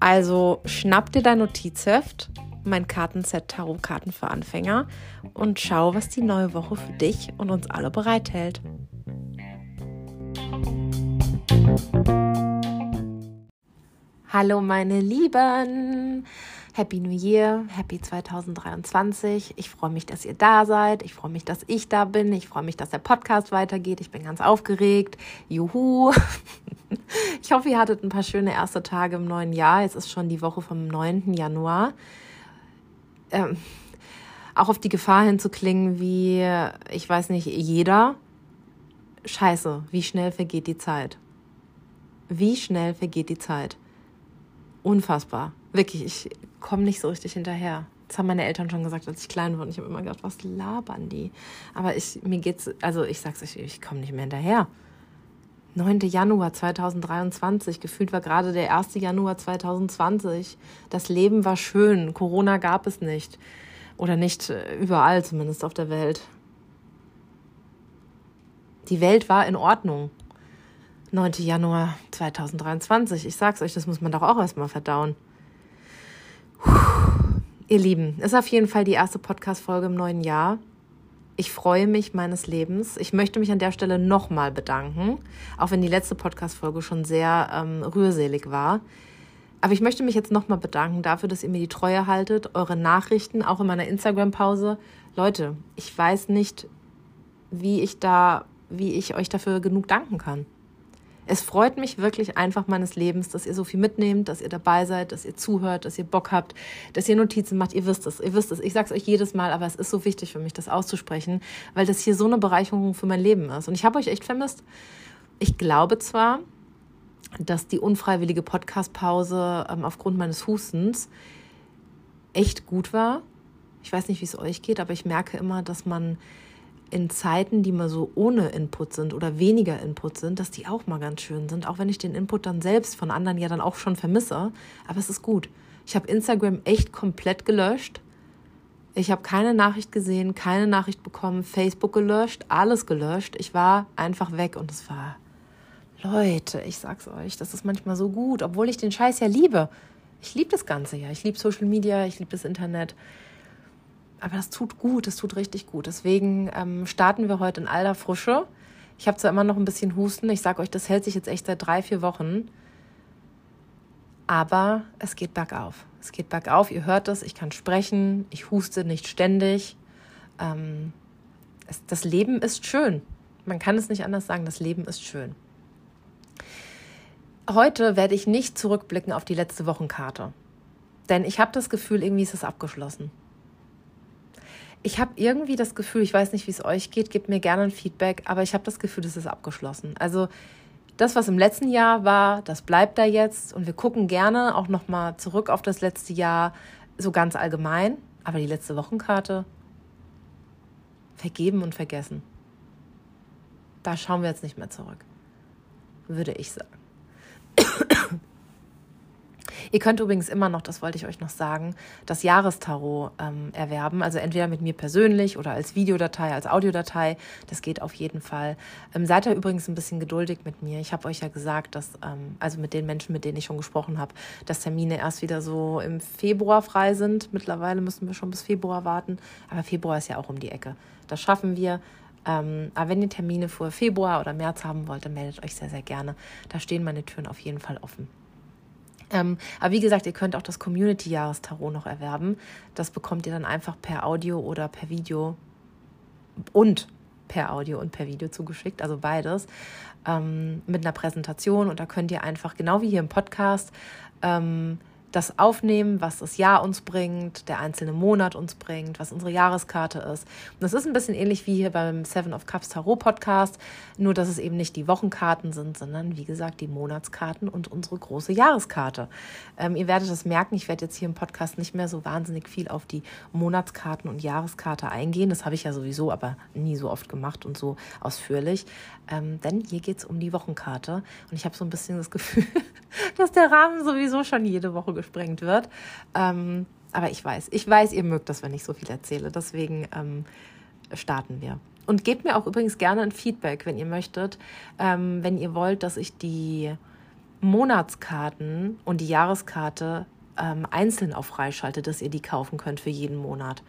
Also schnapp dir dein Notizheft, mein Kartenset Tarotkarten für Anfänger und schau, was die neue Woche für dich und uns alle bereithält. Hallo meine Lieben! Happy New Year, Happy 2023. Ich freue mich, dass ihr da seid. Ich freue mich, dass ich da bin. Ich freue mich, dass der Podcast weitergeht. Ich bin ganz aufgeregt. Juhu! Ich hoffe, ihr hattet ein paar schöne erste Tage im neuen Jahr. Es ist schon die Woche vom 9. Januar. Ähm, auch auf die Gefahr hinzuklingen, wie, ich weiß nicht, jeder. Scheiße, wie schnell vergeht die Zeit? Wie schnell vergeht die Zeit? Unfassbar. Wirklich, ich komme nicht so richtig hinterher. Das haben meine Eltern schon gesagt, als ich klein war. Und ich habe immer gedacht, was labern die? Aber ich, mir geht's, also ich sag's euch, ich komme nicht mehr hinterher. 9. Januar 2023, gefühlt war gerade der 1. Januar 2020. Das Leben war schön, Corona gab es nicht. Oder nicht äh, überall, zumindest auf der Welt. Die Welt war in Ordnung. 9. Januar 2023. Ich sag's euch, das muss man doch auch erstmal verdauen. Puh. Ihr Lieben, ist auf jeden Fall die erste Podcast-Folge im neuen Jahr. Ich freue mich meines Lebens. Ich möchte mich an der Stelle nochmal bedanken, auch wenn die letzte Podcast-Folge schon sehr ähm, rührselig war. Aber ich möchte mich jetzt nochmal bedanken dafür, dass ihr mir die Treue haltet, eure Nachrichten, auch in meiner Instagram-Pause. Leute, ich weiß nicht, wie ich da, wie ich euch dafür genug danken kann. Es freut mich wirklich einfach meines Lebens, dass ihr so viel mitnehmt, dass ihr dabei seid, dass ihr zuhört, dass ihr Bock habt, dass ihr Notizen macht. Ihr wisst es, ihr wisst es. Ich sage es euch jedes Mal, aber es ist so wichtig für mich, das auszusprechen, weil das hier so eine Bereicherung für mein Leben ist. Und ich habe euch echt vermisst. Ich glaube zwar, dass die unfreiwillige Podcast-Pause ähm, aufgrund meines Hustens echt gut war. Ich weiß nicht, wie es euch geht, aber ich merke immer, dass man in Zeiten, die mal so ohne Input sind oder weniger Input sind, dass die auch mal ganz schön sind, auch wenn ich den Input dann selbst von anderen ja dann auch schon vermisse. Aber es ist gut. Ich habe Instagram echt komplett gelöscht. Ich habe keine Nachricht gesehen, keine Nachricht bekommen, Facebook gelöscht, alles gelöscht. Ich war einfach weg und es war, Leute, ich sag's euch, das ist manchmal so gut, obwohl ich den Scheiß ja liebe. Ich liebe das Ganze ja. Ich liebe Social Media, ich liebe das Internet. Aber das tut gut, das tut richtig gut. Deswegen ähm, starten wir heute in alter Frische. Ich habe zwar immer noch ein bisschen Husten. Ich sage euch, das hält sich jetzt echt seit drei, vier Wochen. Aber es geht bergauf. Es geht bergauf. Ihr hört es. Ich kann sprechen. Ich huste nicht ständig. Ähm, es, das Leben ist schön. Man kann es nicht anders sagen. Das Leben ist schön. Heute werde ich nicht zurückblicken auf die letzte Wochenkarte. Denn ich habe das Gefühl, irgendwie ist es abgeschlossen ich habe irgendwie das Gefühl, ich weiß nicht, wie es euch geht, gebt mir gerne ein Feedback, aber ich habe das Gefühl, es ist abgeschlossen. Also das, was im letzten Jahr war, das bleibt da jetzt und wir gucken gerne auch nochmal zurück auf das letzte Jahr, so ganz allgemein. Aber die letzte Wochenkarte, vergeben und vergessen. Da schauen wir jetzt nicht mehr zurück, würde ich sagen. Ihr könnt übrigens immer noch, das wollte ich euch noch sagen, das Jahrestarot ähm, erwerben. Also entweder mit mir persönlich oder als Videodatei, als Audiodatei. Das geht auf jeden Fall. Ähm, seid ihr übrigens ein bisschen geduldig mit mir. Ich habe euch ja gesagt, dass, ähm, also mit den Menschen, mit denen ich schon gesprochen habe, dass Termine erst wieder so im Februar frei sind. Mittlerweile müssen wir schon bis Februar warten. Aber Februar ist ja auch um die Ecke. Das schaffen wir. Ähm, aber wenn ihr Termine vor Februar oder März haben wollt, dann meldet euch sehr, sehr gerne. Da stehen meine Türen auf jeden Fall offen. Ähm, aber wie gesagt, ihr könnt auch das Community-Jahrestarot noch erwerben. Das bekommt ihr dann einfach per Audio oder per Video und per Audio und per Video zugeschickt, also beides, ähm, mit einer Präsentation. Und da könnt ihr einfach, genau wie hier im Podcast, ähm, das aufnehmen, was das Jahr uns bringt, der einzelne Monat uns bringt, was unsere Jahreskarte ist. Und das ist ein bisschen ähnlich wie hier beim Seven of Cups Tarot Podcast, nur dass es eben nicht die Wochenkarten sind, sondern wie gesagt die Monatskarten und unsere große Jahreskarte. Ähm, ihr werdet das merken, ich werde jetzt hier im Podcast nicht mehr so wahnsinnig viel auf die Monatskarten und Jahreskarte eingehen. Das habe ich ja sowieso aber nie so oft gemacht und so ausführlich. Ähm, denn hier geht es um die Wochenkarte. Und ich habe so ein bisschen das Gefühl, dass der Rahmen sowieso schon jede Woche gesprengt wird. Ähm, aber ich weiß, ich weiß, ihr mögt das, wenn ich so viel erzähle. Deswegen ähm, starten wir. Und gebt mir auch übrigens gerne ein Feedback, wenn ihr möchtet. Ähm, wenn ihr wollt, dass ich die Monatskarten und die Jahreskarte ähm, einzeln auf freischalte, dass ihr die kaufen könnt für jeden Monat.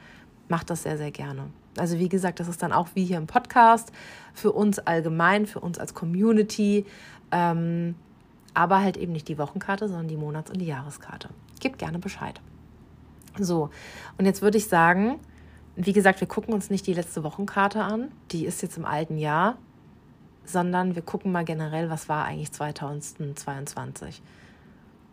Macht das sehr, sehr gerne. Also wie gesagt, das ist dann auch wie hier im Podcast für uns allgemein, für uns als Community, ähm, aber halt eben nicht die Wochenkarte, sondern die Monats- und die Jahreskarte. Gebt gerne Bescheid. So, und jetzt würde ich sagen, wie gesagt, wir gucken uns nicht die letzte Wochenkarte an, die ist jetzt im alten Jahr, sondern wir gucken mal generell, was war eigentlich 2022.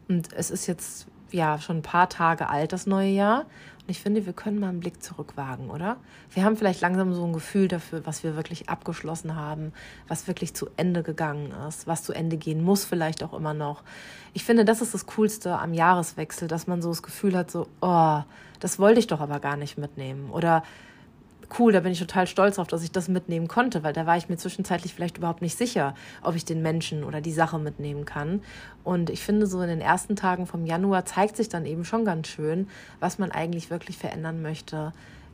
Und es ist jetzt ja schon ein paar Tage alt, das neue Jahr. Und ich finde, wir können mal einen Blick zurückwagen, oder? Wir haben vielleicht langsam so ein Gefühl dafür, was wir wirklich abgeschlossen haben, was wirklich zu Ende gegangen ist, was zu Ende gehen muss, vielleicht auch immer noch. Ich finde, das ist das Coolste am Jahreswechsel, dass man so das Gefühl hat, so, oh, das wollte ich doch aber gar nicht mitnehmen. Oder cool, da bin ich total stolz drauf, dass ich das mitnehmen konnte, weil da war ich mir zwischenzeitlich vielleicht überhaupt nicht sicher, ob ich den Menschen oder die Sache mitnehmen kann. Und ich finde, so in den ersten Tagen vom Januar zeigt sich dann eben schon ganz schön, was man eigentlich wirklich verändern möchte,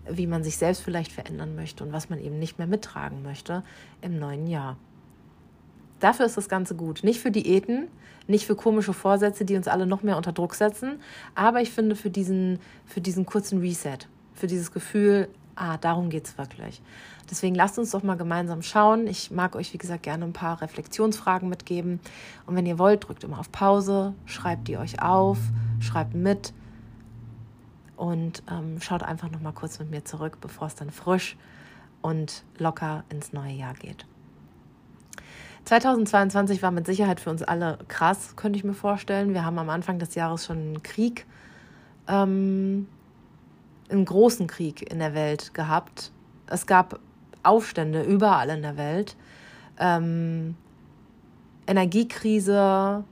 wie man sich selbst vielleicht verändern möchte und was man eben nicht mehr mittragen möchte im neuen Jahr. Dafür ist das Ganze gut. Nicht für Diäten, nicht für komische Vorsätze, die uns alle noch mehr unter Druck setzen, aber ich finde für diesen, für diesen kurzen Reset, für dieses Gefühl, ah, darum geht es wirklich. Deswegen lasst uns doch mal gemeinsam schauen. Ich mag euch, wie gesagt, gerne ein paar Reflexionsfragen mitgeben. Und wenn ihr wollt, drückt immer auf Pause, schreibt die euch auf, schreibt mit und ähm, schaut einfach noch mal kurz mit mir zurück, bevor es dann frisch und locker ins neue Jahr geht. 2022 war mit Sicherheit für uns alle krass, könnte ich mir vorstellen. Wir haben am Anfang des Jahres schon einen Krieg ähm, einen großen Krieg in der Welt gehabt. Es gab Aufstände überall in der Welt. Ähm, Energiekrise,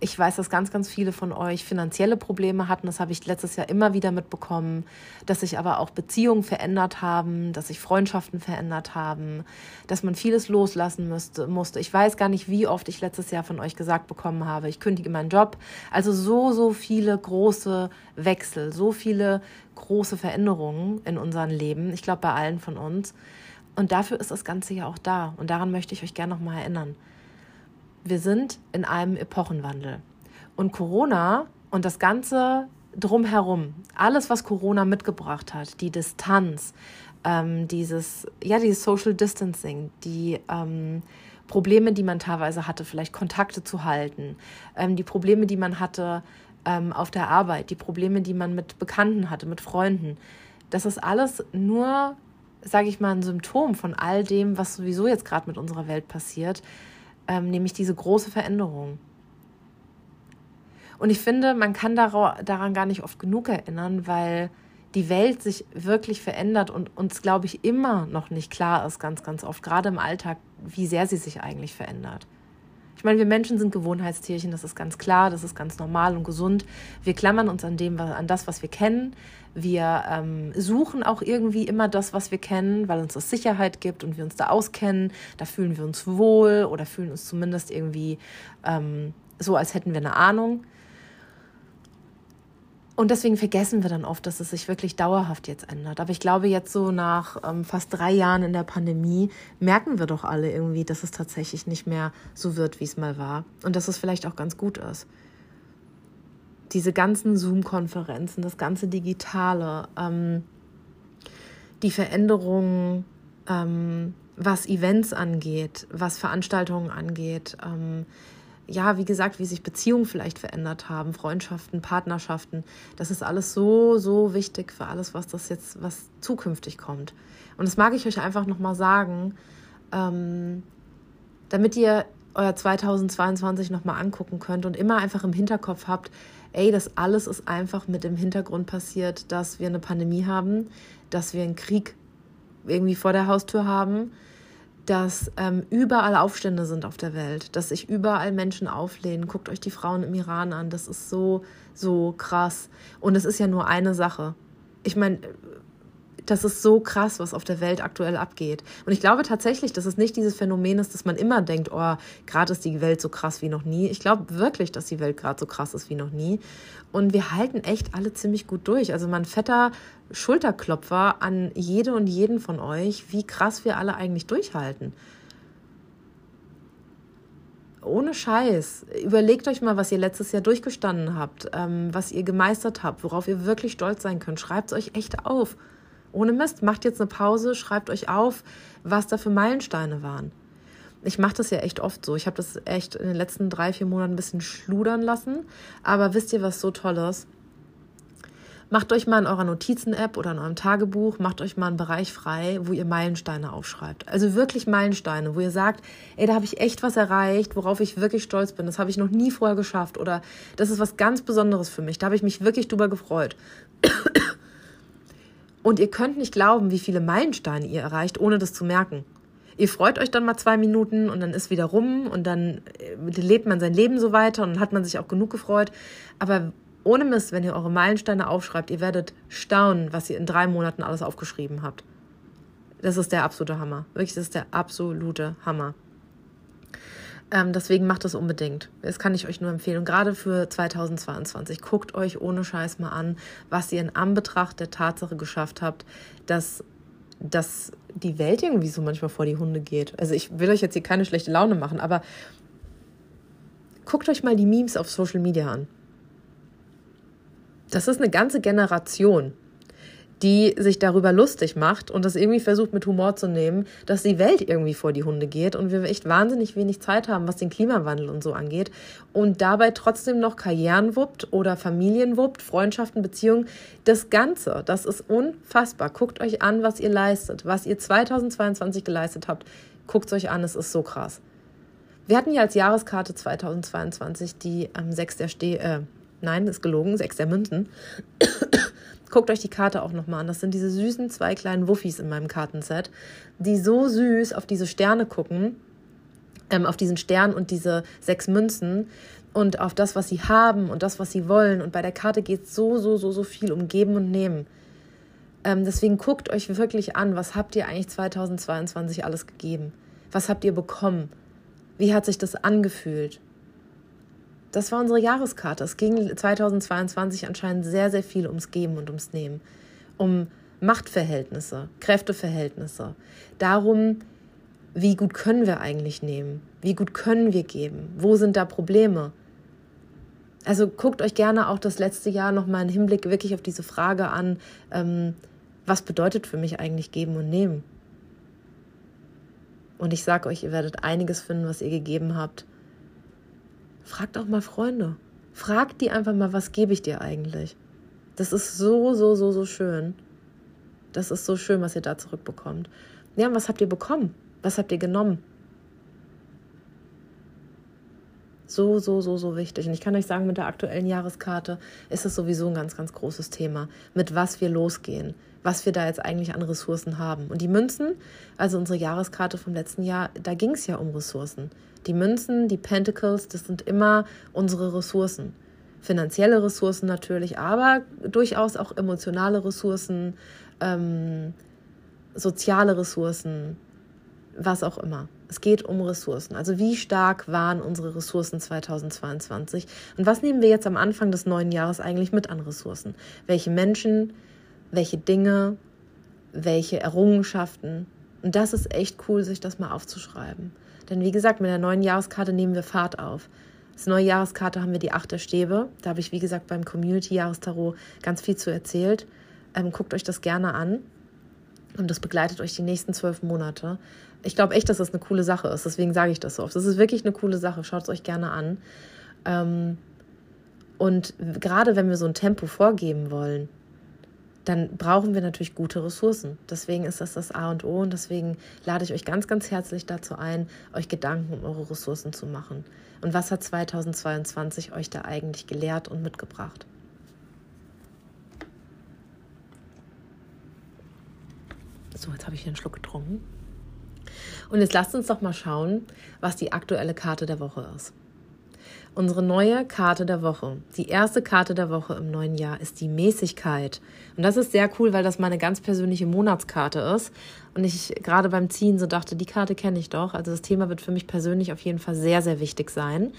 ich weiß, dass ganz, ganz viele von euch finanzielle Probleme hatten. Das habe ich letztes Jahr immer wieder mitbekommen, dass sich aber auch Beziehungen verändert haben, dass sich Freundschaften verändert haben, dass man vieles loslassen müsste, musste. Ich weiß gar nicht, wie oft ich letztes Jahr von euch gesagt bekommen habe, ich kündige meinen Job. Also so, so viele große Wechsel, so viele große Veränderungen in unserem Leben. Ich glaube, bei allen von uns. Und dafür ist das Ganze ja auch da. Und daran möchte ich euch gerne nochmal erinnern wir sind in einem Epochenwandel. Und Corona und das Ganze drumherum, alles, was Corona mitgebracht hat, die Distanz, ähm, dieses, ja, dieses Social Distancing, die ähm, Probleme, die man teilweise hatte, vielleicht Kontakte zu halten, ähm, die Probleme, die man hatte ähm, auf der Arbeit, die Probleme, die man mit Bekannten hatte, mit Freunden, das ist alles nur, sage ich mal, ein Symptom von all dem, was sowieso jetzt gerade mit unserer Welt passiert, ähm, nämlich diese große Veränderung. Und ich finde, man kann daran gar nicht oft genug erinnern, weil die Welt sich wirklich verändert und uns, glaube ich, immer noch nicht klar ist, ganz, ganz oft, gerade im Alltag, wie sehr sie sich eigentlich verändert. Ich meine, wir Menschen sind Gewohnheitstierchen, das ist ganz klar, das ist ganz normal und gesund. Wir klammern uns an dem, an das, was wir kennen. Wir ähm, suchen auch irgendwie immer das, was wir kennen, weil uns das Sicherheit gibt und wir uns da auskennen. Da fühlen wir uns wohl oder fühlen uns zumindest irgendwie ähm, so, als hätten wir eine Ahnung. Und deswegen vergessen wir dann oft, dass es sich wirklich dauerhaft jetzt ändert. Aber ich glaube, jetzt so nach ähm, fast drei Jahren in der Pandemie merken wir doch alle irgendwie, dass es tatsächlich nicht mehr so wird, wie es mal war. Und dass es vielleicht auch ganz gut ist. Diese ganzen Zoom-Konferenzen, das ganze Digitale, ähm, die Veränderungen, ähm, was Events angeht, was Veranstaltungen angeht, ähm, ja, wie gesagt, wie sich Beziehungen vielleicht verändert haben, Freundschaften, Partnerschaften. Das ist alles so, so wichtig für alles, was das jetzt, was zukünftig kommt. Und das mag ich euch einfach nochmal sagen, ähm, damit ihr euer 2022 nochmal angucken könnt und immer einfach im Hinterkopf habt, ey, das alles ist einfach mit dem Hintergrund passiert, dass wir eine Pandemie haben, dass wir einen Krieg irgendwie vor der Haustür haben, dass ähm, überall Aufstände sind auf der Welt, dass sich überall Menschen auflehnen. Guckt euch die Frauen im Iran an, das ist so, so krass. Und es ist ja nur eine Sache. Ich meine, das ist so krass, was auf der Welt aktuell abgeht. Und ich glaube tatsächlich, dass es nicht dieses Phänomen ist, dass man immer denkt, oh, gerade ist die Welt so krass wie noch nie. Ich glaube wirklich, dass die Welt gerade so krass ist wie noch nie. Und wir halten echt alle ziemlich gut durch. Also mein fetter Schulterklopfer an jede und jeden von euch, wie krass wir alle eigentlich durchhalten. Ohne Scheiß. Überlegt euch mal, was ihr letztes Jahr durchgestanden habt, ähm, was ihr gemeistert habt, worauf ihr wirklich stolz sein könnt. Schreibt es euch echt auf. Ohne Mist, macht jetzt eine Pause, schreibt euch auf, was da für Meilensteine waren. Ich mache das ja echt oft so. Ich habe das echt in den letzten drei, vier Monaten ein bisschen schludern lassen. Aber wisst ihr, was so toll ist? Macht euch mal in eurer Notizen-App oder in eurem Tagebuch, macht euch mal einen Bereich frei, wo ihr Meilensteine aufschreibt. Also wirklich Meilensteine, wo ihr sagt, ey, da habe ich echt was erreicht, worauf ich wirklich stolz bin. Das habe ich noch nie vorher geschafft oder das ist was ganz Besonderes für mich. Da habe ich mich wirklich drüber gefreut. Und ihr könnt nicht glauben, wie viele Meilensteine ihr erreicht, ohne das zu merken. Ihr freut euch dann mal zwei Minuten und dann ist wieder rum und dann äh, lebt man sein Leben so weiter und dann hat man sich auch genug gefreut. Aber ohne Mist, wenn ihr eure Meilensteine aufschreibt, ihr werdet staunen, was ihr in drei Monaten alles aufgeschrieben habt. Das ist der absolute Hammer. Wirklich, das ist der absolute Hammer. Ähm, deswegen macht das unbedingt. Das kann ich euch nur empfehlen. Und gerade für 2022, guckt euch ohne Scheiß mal an, was ihr in Anbetracht der Tatsache geschafft habt, dass, dass die Welt irgendwie so manchmal vor die Hunde geht. Also ich will euch jetzt hier keine schlechte Laune machen, aber guckt euch mal die Memes auf Social Media an. Das ist eine ganze Generation, die sich darüber lustig macht und das irgendwie versucht mit Humor zu nehmen, dass die Welt irgendwie vor die Hunde geht und wir echt wahnsinnig wenig Zeit haben, was den Klimawandel und so angeht und dabei trotzdem noch Karrieren wuppt oder Familien wuppt, Freundschaften, Beziehungen. Das Ganze, das ist unfassbar. Guckt euch an, was ihr leistet, was ihr 2022 geleistet habt. Guckt euch an, es ist so krass. Wir hatten ja als Jahreskarte 2022 die ähm, sechs der Ste äh, nein, ist gelogen, sechs der Münzen. Guckt euch die Karte auch nochmal an. Das sind diese süßen zwei kleinen Wuffis in meinem Kartenset, die so süß auf diese Sterne gucken, ähm, auf diesen Stern und diese sechs Münzen und auf das, was sie haben und das, was sie wollen. Und bei der Karte geht es so, so, so, so viel um Geben und Nehmen. Ähm, deswegen guckt euch wirklich an, was habt ihr eigentlich 2022 alles gegeben? Was habt ihr bekommen? Wie hat sich das angefühlt? Das war unsere Jahreskarte. Es ging 2022 anscheinend sehr, sehr viel ums Geben und ums Nehmen. Um Machtverhältnisse, Kräfteverhältnisse. Darum, wie gut können wir eigentlich nehmen? Wie gut können wir geben? Wo sind da Probleme? Also guckt euch gerne auch das letzte Jahr nochmal im Hinblick wirklich auf diese Frage an, ähm, was bedeutet für mich eigentlich geben und nehmen? Und ich sage euch, ihr werdet einiges finden, was ihr gegeben habt, Fragt auch mal Freunde. Fragt die einfach mal, was gebe ich dir eigentlich? Das ist so, so, so, so schön. Das ist so schön, was ihr da zurückbekommt. Ja, und was habt ihr bekommen? Was habt ihr genommen? So, so, so, so wichtig. Und ich kann euch sagen, mit der aktuellen Jahreskarte ist es sowieso ein ganz, ganz großes Thema, mit was wir losgehen, was wir da jetzt eigentlich an Ressourcen haben. Und die Münzen, also unsere Jahreskarte vom letzten Jahr, da ging es ja um Ressourcen. Die Münzen, die Pentacles, das sind immer unsere Ressourcen. Finanzielle Ressourcen natürlich, aber durchaus auch emotionale Ressourcen, ähm, soziale Ressourcen, was auch immer. Es geht um Ressourcen. Also wie stark waren unsere Ressourcen 2022 und was nehmen wir jetzt am Anfang des neuen Jahres eigentlich mit an Ressourcen? Welche Menschen, welche Dinge, welche Errungenschaften? Und das ist echt cool, sich das mal aufzuschreiben. Denn wie gesagt, mit der neuen Jahreskarte nehmen wir Fahrt auf. Als neue Jahreskarte haben wir die Acht der Stäbe. Da habe ich, wie gesagt, beim Community-Jahrestarot ganz viel zu erzählt. Ähm, guckt euch das gerne an. Und das begleitet euch die nächsten zwölf Monate. Ich glaube echt, dass das eine coole Sache ist. Deswegen sage ich das so oft. Das ist wirklich eine coole Sache. Schaut es euch gerne an. Ähm, und gerade wenn wir so ein Tempo vorgeben wollen, dann brauchen wir natürlich gute Ressourcen. Deswegen ist das das A und O und deswegen lade ich euch ganz, ganz herzlich dazu ein, euch Gedanken um eure Ressourcen zu machen. Und was hat 2022 euch da eigentlich gelehrt und mitgebracht? So, jetzt habe ich hier einen Schluck getrunken. Und jetzt lasst uns doch mal schauen, was die aktuelle Karte der Woche ist. Unsere neue Karte der Woche, die erste Karte der Woche im neuen Jahr, ist die Mäßigkeit. Und das ist sehr cool, weil das meine ganz persönliche Monatskarte ist. Und ich gerade beim Ziehen so dachte, die Karte kenne ich doch. Also das Thema wird für mich persönlich auf jeden Fall sehr, sehr wichtig sein.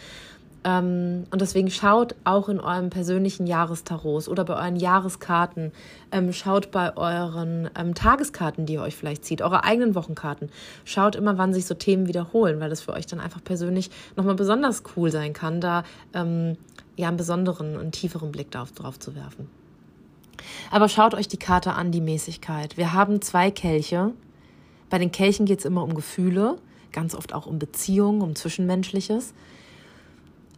Ähm, und deswegen schaut auch in eurem persönlichen Jahrestarots oder bei euren Jahreskarten, ähm, schaut bei euren ähm, Tageskarten, die ihr euch vielleicht zieht, eure eigenen Wochenkarten. Schaut immer, wann sich so Themen wiederholen, weil das für euch dann einfach persönlich nochmal besonders cool sein kann, da ähm, ja einen besonderen und tieferen Blick darauf, drauf zu werfen. Aber schaut euch die Karte an, die Mäßigkeit. Wir haben zwei Kelche. Bei den Kelchen geht es immer um Gefühle, ganz oft auch um Beziehungen, um Zwischenmenschliches.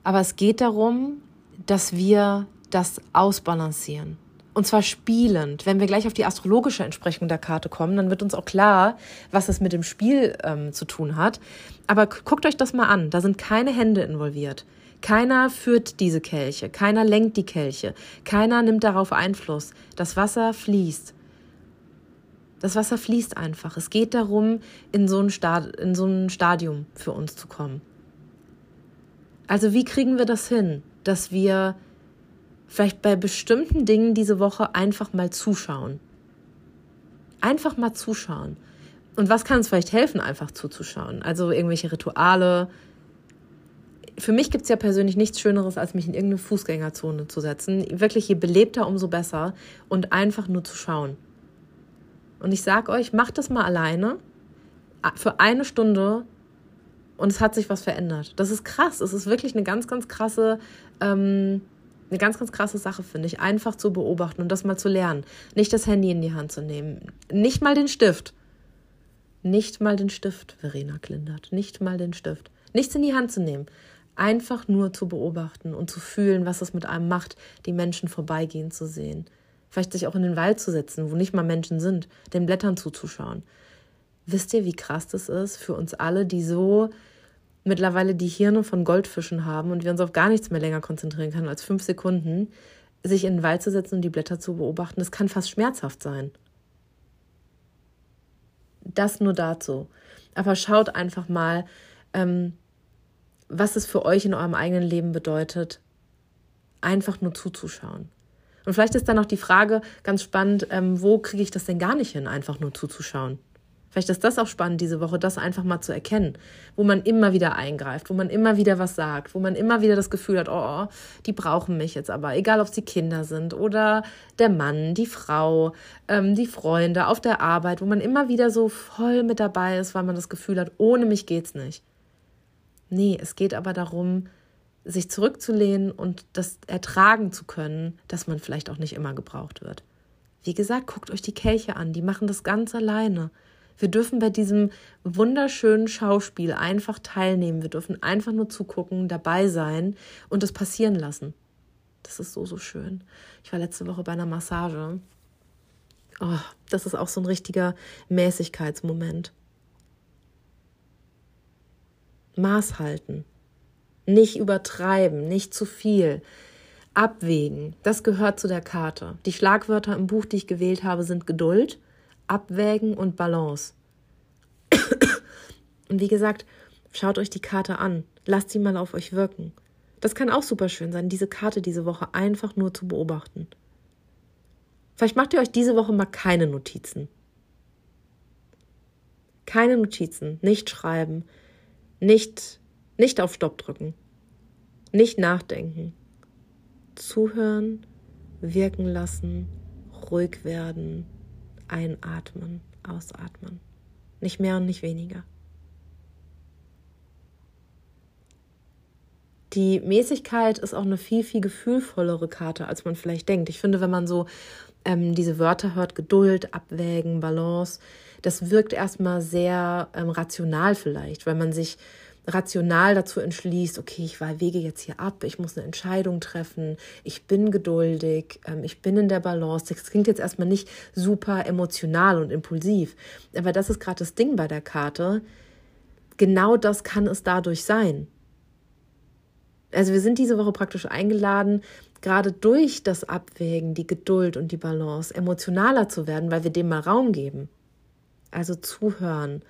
Aber es geht darum, dass wir das ausbalancieren. Und zwar spielend. Wenn wir gleich auf die astrologische Entsprechung der Karte kommen, dann wird uns auch klar, was das mit dem Spiel ähm, zu tun hat. Aber guckt euch das mal an. Da sind keine Hände involviert. Keiner führt diese Kelche. Keiner lenkt die Kelche. Keiner nimmt darauf Einfluss. Das Wasser fließt. Das Wasser fließt einfach. Es geht darum, in so ein, Stad in so ein Stadium für uns zu kommen. Also wie kriegen wir das hin, dass wir vielleicht bei bestimmten Dingen diese Woche einfach mal zuschauen? Einfach mal zuschauen. Und was kann uns vielleicht helfen, einfach zuzuschauen? Also irgendwelche Rituale. Für mich gibt es ja persönlich nichts Schöneres, als mich in irgendeine Fußgängerzone zu setzen. Wirklich, je belebter, umso besser. Und einfach nur zu schauen. Und ich sage euch, macht das mal alleine. Für eine Stunde und es hat sich was verändert. Das ist krass. Es ist wirklich eine ganz, ganz krasse, ähm, eine ganz, ganz krasse Sache, finde ich. Einfach zu beobachten und das mal zu lernen. Nicht das Handy in die Hand zu nehmen. Nicht mal den Stift. Nicht mal den Stift, Verena Klindert. Nicht mal den Stift. Nichts in die Hand zu nehmen. Einfach nur zu beobachten und zu fühlen, was es mit einem macht, die Menschen vorbeigehen zu sehen. Vielleicht sich auch in den Wald zu setzen, wo nicht mal Menschen sind, den Blättern zuzuschauen. Wisst ihr, wie krass das ist für uns alle, die so mittlerweile die Hirne von Goldfischen haben und wir uns auf gar nichts mehr länger konzentrieren können als fünf Sekunden, sich in den Wald zu setzen und die Blätter zu beobachten, das kann fast schmerzhaft sein. Das nur dazu. Aber schaut einfach mal, ähm, was es für euch in eurem eigenen Leben bedeutet, einfach nur zuzuschauen. Und vielleicht ist dann auch die Frage ganz spannend, ähm, wo kriege ich das denn gar nicht hin, einfach nur zuzuschauen? Vielleicht ist das auch spannend diese Woche, das einfach mal zu erkennen, wo man immer wieder eingreift, wo man immer wieder was sagt, wo man immer wieder das Gefühl hat, oh, die brauchen mich jetzt aber, egal ob sie Kinder sind oder der Mann, die Frau, ähm, die Freunde auf der Arbeit, wo man immer wieder so voll mit dabei ist, weil man das Gefühl hat, ohne mich geht's nicht. Nee, es geht aber darum, sich zurückzulehnen und das ertragen zu können, dass man vielleicht auch nicht immer gebraucht wird. Wie gesagt, guckt euch die Kelche an, die machen das ganz alleine. Wir dürfen bei diesem wunderschönen Schauspiel einfach teilnehmen. Wir dürfen einfach nur zugucken, dabei sein und es passieren lassen. Das ist so, so schön. Ich war letzte Woche bei einer Massage. Oh, das ist auch so ein richtiger Mäßigkeitsmoment. Maß halten. Nicht übertreiben, nicht zu viel. Abwägen. Das gehört zu der Karte. Die Schlagwörter im Buch, die ich gewählt habe, sind Geduld, Abwägen und Balance. Und wie gesagt, schaut euch die Karte an. Lasst sie mal auf euch wirken. Das kann auch super schön sein, diese Karte diese Woche einfach nur zu beobachten. Vielleicht macht ihr euch diese Woche mal keine Notizen. Keine Notizen, nicht schreiben, nicht, nicht auf Stopp drücken, nicht nachdenken. Zuhören, wirken lassen, ruhig werden, einatmen, ausatmen. Nicht mehr und nicht weniger. Die Mäßigkeit ist auch eine viel, viel gefühlvollere Karte, als man vielleicht denkt. Ich finde, wenn man so ähm, diese Wörter hört, Geduld, Abwägen, Balance, das wirkt erstmal sehr ähm, rational vielleicht, weil man sich rational dazu entschließt, okay, ich wege jetzt hier ab, ich muss eine Entscheidung treffen, ich bin geduldig, ähm, ich bin in der Balance. Das klingt jetzt erstmal nicht super emotional und impulsiv, aber das ist gerade das Ding bei der Karte. Genau das kann es dadurch sein. Also wir sind diese Woche praktisch eingeladen, gerade durch das Abwägen, die Geduld und die Balance emotionaler zu werden, weil wir dem mal Raum geben. Also zuhören,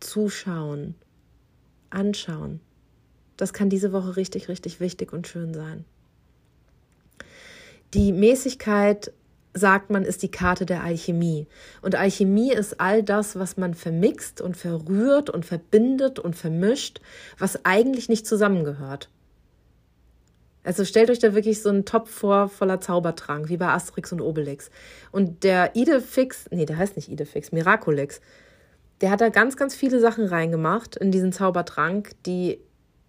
zuschauen, anschauen. Das kann diese Woche richtig, richtig wichtig und schön sein. Die Mäßigkeit, sagt man, ist die Karte der Alchemie. Und Alchemie ist all das, was man vermixt und verrührt und verbindet und vermischt, was eigentlich nicht zusammengehört. Also stellt euch da wirklich so einen Topf vor voller Zaubertrank, wie bei Asterix und Obelix. Und der Idefix, nee, der heißt nicht Idefix, Miraculix, der hat da ganz, ganz viele Sachen reingemacht in diesen Zaubertrank, die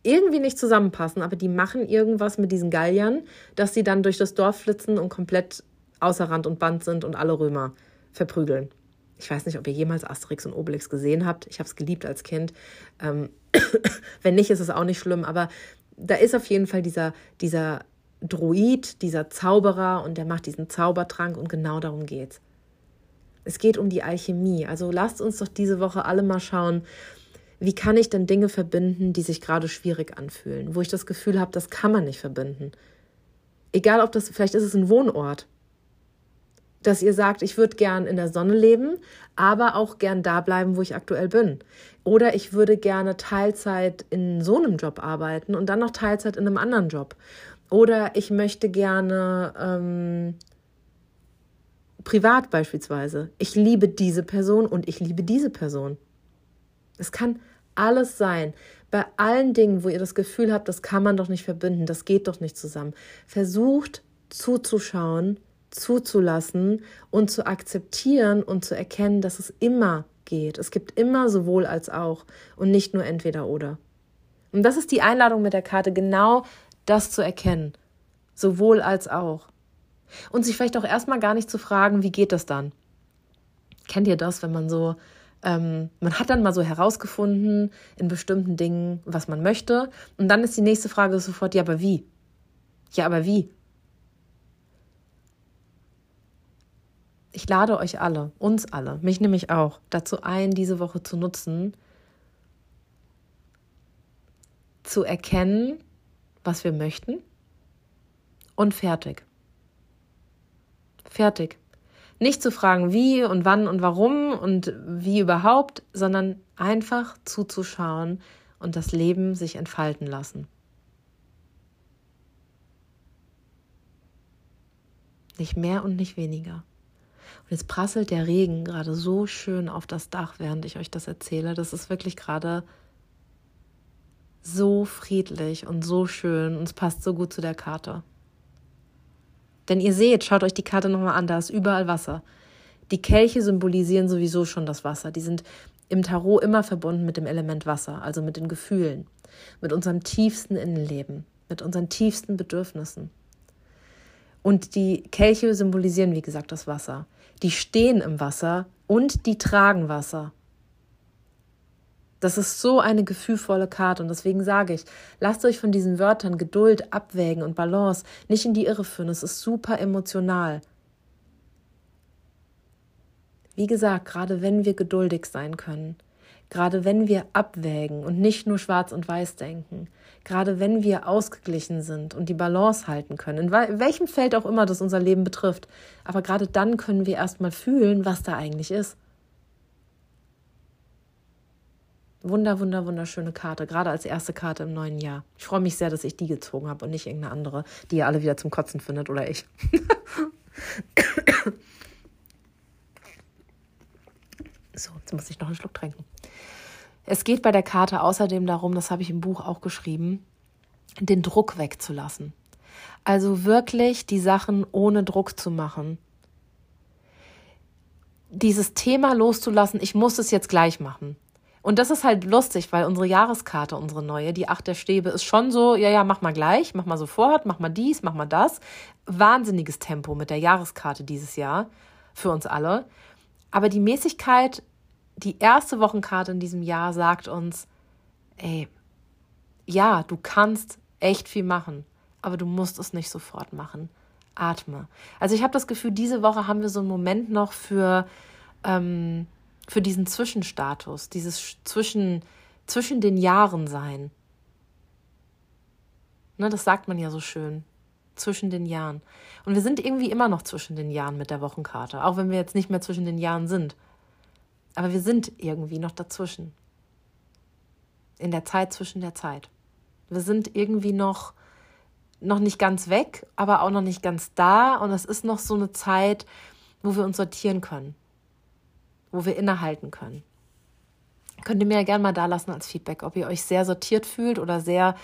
irgendwie nicht zusammenpassen, aber die machen irgendwas mit diesen Galliern, dass sie dann durch das Dorf flitzen und komplett außer Rand und Band sind und alle Römer verprügeln. Ich weiß nicht, ob ihr jemals Asterix und Obelix gesehen habt. Ich habe es geliebt als Kind. Ähm, wenn nicht, ist es auch nicht schlimm. Aber da ist auf jeden Fall dieser, dieser Druid, dieser Zauberer und der macht diesen Zaubertrank und genau darum geht's. Es geht um die Alchemie. Also lasst uns doch diese Woche alle mal schauen, wie kann ich denn Dinge verbinden, die sich gerade schwierig anfühlen, wo ich das Gefühl habe, das kann man nicht verbinden. Egal, ob das, vielleicht ist es ein Wohnort, dass ihr sagt, ich würde gern in der Sonne leben, aber auch gern da bleiben, wo ich aktuell bin. Oder ich würde gerne Teilzeit in so einem Job arbeiten und dann noch Teilzeit in einem anderen Job. Oder ich möchte gerne ähm, privat beispielsweise. Ich liebe diese Person und ich liebe diese Person. Es kann alles sein. Bei allen Dingen, wo ihr das Gefühl habt, das kann man doch nicht verbinden, das geht doch nicht zusammen. Versucht zuzuschauen, zuzulassen und zu akzeptieren und zu erkennen, dass es immer geht. Es gibt immer sowohl als auch und nicht nur entweder oder. Und das ist die Einladung mit der Karte, genau das zu erkennen. Sowohl als auch. Und sich vielleicht auch erstmal gar nicht zu fragen, wie geht das dann? Kennt ihr das, wenn man so, ähm, man hat dann mal so herausgefunden in bestimmten Dingen, was man möchte. Und dann ist die nächste Frage sofort, ja, aber wie? Ja, aber wie? Ich lade euch alle, uns alle, mich nämlich auch, dazu ein, diese Woche zu nutzen, zu erkennen, was wir möchten und fertig. Fertig. Nicht zu fragen, wie und wann und warum und wie überhaupt, sondern einfach zuzuschauen und das Leben sich entfalten lassen. Nicht mehr und nicht weniger. Und jetzt prasselt der Regen gerade so schön auf das Dach, während ich euch das erzähle. Das ist wirklich gerade so friedlich und so schön und es passt so gut zu der Karte. Denn ihr seht, schaut euch die Karte nochmal an, da ist überall Wasser. Die Kelche symbolisieren sowieso schon das Wasser. Die sind im Tarot immer verbunden mit dem Element Wasser, also mit den Gefühlen, mit unserem tiefsten Innenleben, mit unseren tiefsten Bedürfnissen. Und die Kelche symbolisieren, wie gesagt, das Wasser die stehen im Wasser und die tragen Wasser. Das ist so eine gefühlvolle Karte und deswegen sage ich, lasst euch von diesen Wörtern Geduld, Abwägen und Balance nicht in die Irre führen. Es ist super emotional. Wie gesagt, gerade wenn wir geduldig sein können, gerade wenn wir abwägen und nicht nur schwarz und weiß denken, gerade wenn wir ausgeglichen sind und die Balance halten können, in welchem Feld auch immer das unser Leben betrifft, aber gerade dann können wir erstmal fühlen, was da eigentlich ist. Wunder, wunder, wunderschöne Karte, gerade als erste Karte im neuen Jahr. Ich freue mich sehr, dass ich die gezogen habe und nicht irgendeine andere, die ihr alle wieder zum Kotzen findet oder ich. so, jetzt muss ich noch einen Schluck trinken. Es geht bei der Karte außerdem darum, das habe ich im Buch auch geschrieben, den Druck wegzulassen. Also wirklich die Sachen ohne Druck zu machen. Dieses Thema loszulassen, ich muss es jetzt gleich machen. Und das ist halt lustig, weil unsere Jahreskarte, unsere neue, die Acht der Stäbe, ist schon so, ja, ja, mach mal gleich, mach mal sofort, mach mal dies, mach mal das. Wahnsinniges Tempo mit der Jahreskarte dieses Jahr für uns alle. Aber die Mäßigkeit die erste Wochenkarte in diesem Jahr sagt uns, ey, ja, du kannst echt viel machen, aber du musst es nicht sofort machen. Atme. Also ich habe das Gefühl, diese Woche haben wir so einen Moment noch für, ähm, für diesen Zwischenstatus, dieses zwischen, zwischen den Jahren sein. Ne, das sagt man ja so schön. Zwischen den Jahren. Und wir sind irgendwie immer noch zwischen den Jahren mit der Wochenkarte, auch wenn wir jetzt nicht mehr zwischen den Jahren sind. Aber wir sind irgendwie noch dazwischen. In der Zeit zwischen der Zeit. Wir sind irgendwie noch, noch nicht ganz weg, aber auch noch nicht ganz da. Und es ist noch so eine Zeit, wo wir uns sortieren können, wo wir innehalten können. Könnt ihr mir ja gerne mal da lassen als Feedback, ob ihr euch sehr sortiert fühlt oder sehr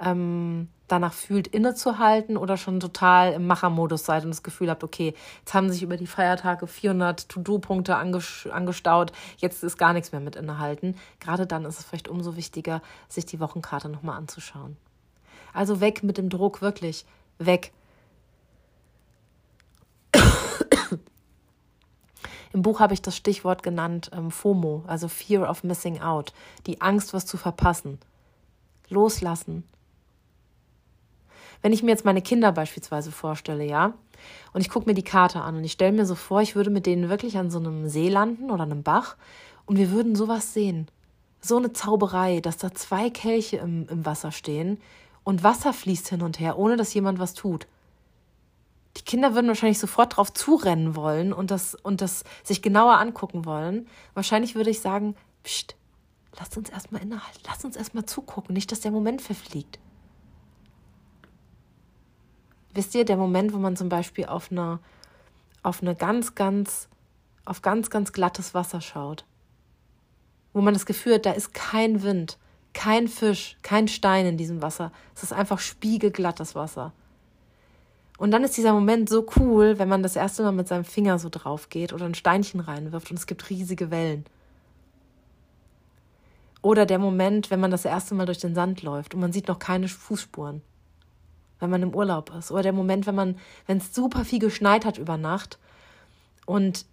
ähm, danach fühlt, innezuhalten oder schon total im Machermodus seid und das Gefühl habt, okay, jetzt haben sich über die Feiertage 400 To-Do-Punkte angestaut, jetzt ist gar nichts mehr mit innehalten. Gerade dann ist es vielleicht umso wichtiger, sich die Wochenkarte nochmal anzuschauen. Also weg mit dem Druck, wirklich weg. Im Buch habe ich das Stichwort genannt ähm, FOMO, also Fear of Missing Out, die Angst, was zu verpassen. Loslassen, wenn ich mir jetzt meine Kinder beispielsweise vorstelle, ja, und ich gucke mir die Karte an und ich stelle mir so vor, ich würde mit denen wirklich an so einem See landen oder einem Bach und wir würden sowas sehen. So eine Zauberei, dass da zwei Kelche im, im Wasser stehen und Wasser fließt hin und her, ohne dass jemand was tut. Die Kinder würden wahrscheinlich sofort drauf zurennen wollen und das, und das sich genauer angucken wollen. Wahrscheinlich würde ich sagen, pst, lasst uns erstmal innehalten, lasst uns erstmal zugucken, nicht, dass der Moment verfliegt. Wisst ihr, der Moment, wo man zum Beispiel auf eine, auf eine ganz, ganz, auf ganz, ganz glattes Wasser schaut, wo man das Gefühl hat, da ist kein Wind, kein Fisch, kein Stein in diesem Wasser. Es ist einfach spiegelglattes Wasser. Und dann ist dieser Moment so cool, wenn man das erste Mal mit seinem Finger so drauf geht oder ein Steinchen reinwirft und es gibt riesige Wellen. Oder der Moment, wenn man das erste Mal durch den Sand läuft und man sieht noch keine Fußspuren wenn man im Urlaub ist. Oder der Moment, wenn man, wenn es super viel geschneit hat über Nacht und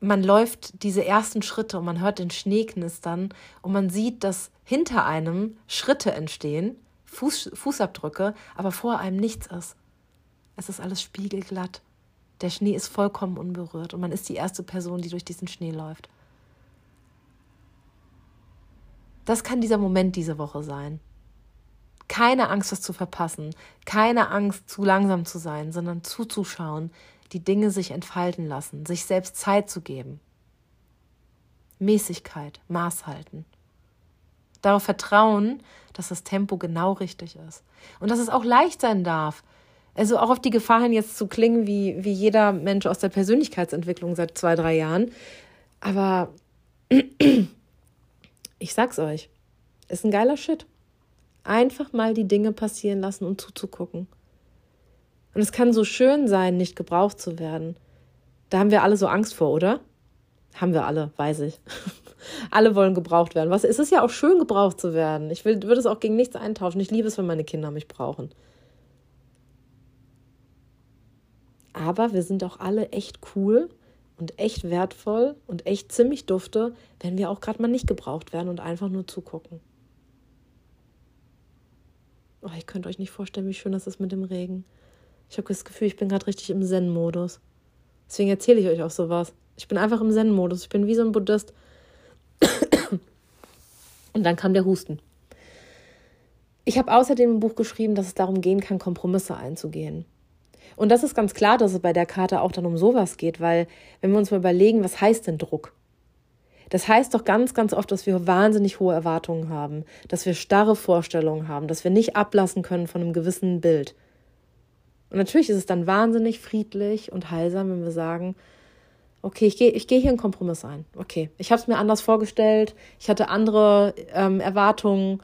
man läuft diese ersten Schritte und man hört den Schnee knistern und man sieht, dass hinter einem Schritte entstehen, Fuß, Fußabdrücke, aber vor einem nichts ist. Es ist alles spiegelglatt. Der Schnee ist vollkommen unberührt und man ist die erste Person, die durch diesen Schnee läuft. Das kann dieser Moment diese Woche sein. Keine Angst, was zu verpassen, keine Angst, zu langsam zu sein, sondern zuzuschauen, die Dinge sich entfalten lassen, sich selbst Zeit zu geben. Mäßigkeit, Maß halten. Darauf vertrauen, dass das Tempo genau richtig ist. Und dass es auch leicht sein darf. Also auch auf die Gefahr hin, jetzt zu klingen wie, wie jeder Mensch aus der Persönlichkeitsentwicklung seit zwei, drei Jahren. Aber ich sag's euch, ist ein geiler Shit. Einfach mal die Dinge passieren lassen und zuzugucken. Und es kann so schön sein, nicht gebraucht zu werden. Da haben wir alle so Angst vor, oder? Haben wir alle, weiß ich. alle wollen gebraucht werden. Was, es ist ja auch schön, gebraucht zu werden. Ich würde es auch gegen nichts eintauschen. Ich liebe es, wenn meine Kinder mich brauchen. Aber wir sind auch alle echt cool und echt wertvoll und echt ziemlich dufte, wenn wir auch gerade mal nicht gebraucht werden und einfach nur zugucken. Oh, ich könnte euch nicht vorstellen, wie schön das ist mit dem Regen. Ich habe das Gefühl, ich bin gerade richtig im Zen-Modus. Deswegen erzähle ich euch auch sowas. Ich bin einfach im Zen-Modus. Ich bin wie so ein Buddhist. Und dann kam der Husten. Ich habe außerdem im Buch geschrieben, dass es darum gehen kann, Kompromisse einzugehen. Und das ist ganz klar, dass es bei der Karte auch dann um sowas geht, weil wenn wir uns mal überlegen, was heißt denn Druck? Das heißt doch ganz, ganz oft, dass wir wahnsinnig hohe Erwartungen haben, dass wir starre Vorstellungen haben, dass wir nicht ablassen können von einem gewissen Bild. Und natürlich ist es dann wahnsinnig friedlich und heilsam, wenn wir sagen, okay, ich gehe ich geh hier einen Kompromiss ein. Okay, ich habe es mir anders vorgestellt, ich hatte andere ähm, Erwartungen,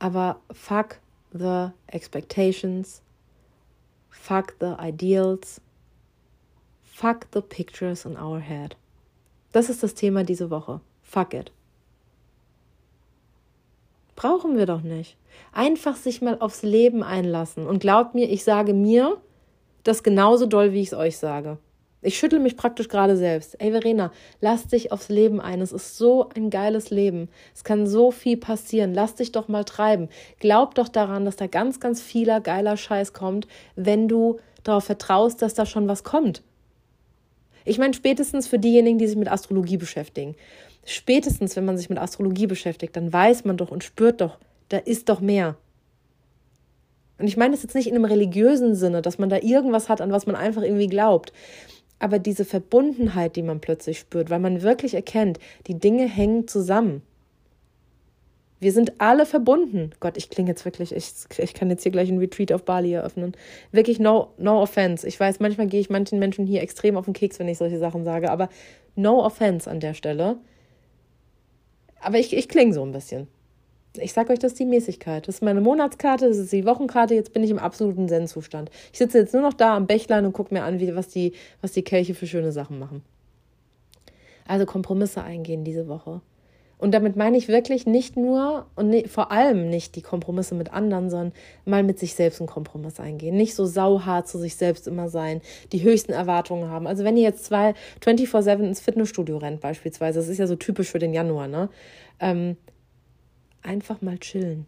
aber fuck the expectations, fuck the ideals, fuck the pictures in our head. Das ist das Thema diese Woche. Fuck it. Brauchen wir doch nicht. Einfach sich mal aufs Leben einlassen. Und glaubt mir, ich sage mir das genauso doll, wie ich es euch sage. Ich schüttel mich praktisch gerade selbst. Ey, Verena, lass dich aufs Leben ein. Es ist so ein geiles Leben. Es kann so viel passieren. Lass dich doch mal treiben. Glaub doch daran, dass da ganz, ganz vieler geiler Scheiß kommt, wenn du darauf vertraust, dass da schon was kommt. Ich meine, spätestens für diejenigen, die sich mit Astrologie beschäftigen. Spätestens, wenn man sich mit Astrologie beschäftigt, dann weiß man doch und spürt doch, da ist doch mehr. Und ich meine das jetzt nicht in einem religiösen Sinne, dass man da irgendwas hat, an was man einfach irgendwie glaubt. Aber diese Verbundenheit, die man plötzlich spürt, weil man wirklich erkennt, die Dinge hängen zusammen. Wir sind alle verbunden. Gott, ich klinge jetzt wirklich, ich, ich kann jetzt hier gleich einen Retreat auf Bali eröffnen. Wirklich no, no offense. Ich weiß, manchmal gehe ich manchen Menschen hier extrem auf den Keks, wenn ich solche Sachen sage, aber no offense an der Stelle. Aber ich, ich klinge so ein bisschen ich sage euch, das ist die Mäßigkeit. Das ist meine Monatskarte, das ist die Wochenkarte, jetzt bin ich im absoluten Zen-Zustand. Ich sitze jetzt nur noch da am Bächlein und gucke mir an, wie, was, die, was die Kelche für schöne Sachen machen. Also Kompromisse eingehen diese Woche. Und damit meine ich wirklich nicht nur und ne, vor allem nicht die Kompromisse mit anderen, sondern mal mit sich selbst einen Kompromiss eingehen. Nicht so sauhart zu sich selbst immer sein, die höchsten Erwartungen haben. Also wenn ihr jetzt zwei 24-7 ins Fitnessstudio rennt beispielsweise, das ist ja so typisch für den Januar, ne? Ähm, einfach mal chillen.